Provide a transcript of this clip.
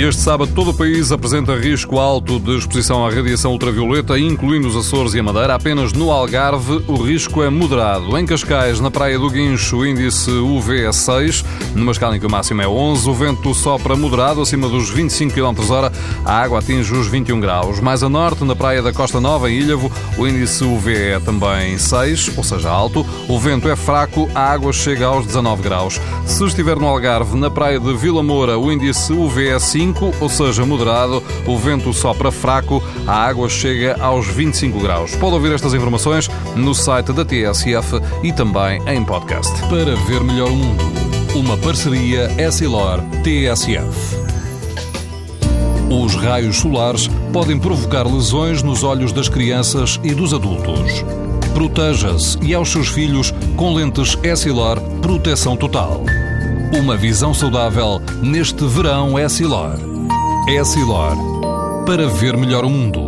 Este sábado, todo o país apresenta risco alto de exposição à radiação ultravioleta, incluindo os Açores e a Madeira. Apenas no Algarve, o risco é moderado. Em Cascais, na Praia do Guincho, o índice UV é 6, numa escala em que o máximo é 11. O vento sopra moderado, acima dos 25 km hora. A água atinge os 21 graus. Mais a norte, na Praia da Costa Nova, em Ilhavo, o índice UV é também 6, ou seja, alto. O vento é fraco, a água chega aos 19 graus. Se estiver no Algarve, na Praia de Vila Moura, o índice UV é 5, 5, ou seja, moderado, o vento sopra fraco, a água chega aos 25 graus. Pode ouvir estas informações no site da TSF e também em podcast. Para ver melhor o mundo, uma parceria Essilor-TSF. Os raios solares podem provocar lesões nos olhos das crianças e dos adultos. Proteja-se e aos seus filhos com lentes Essilor Proteção Total. Uma visão saudável neste verão é Silor. É Silor. Para ver melhor o mundo.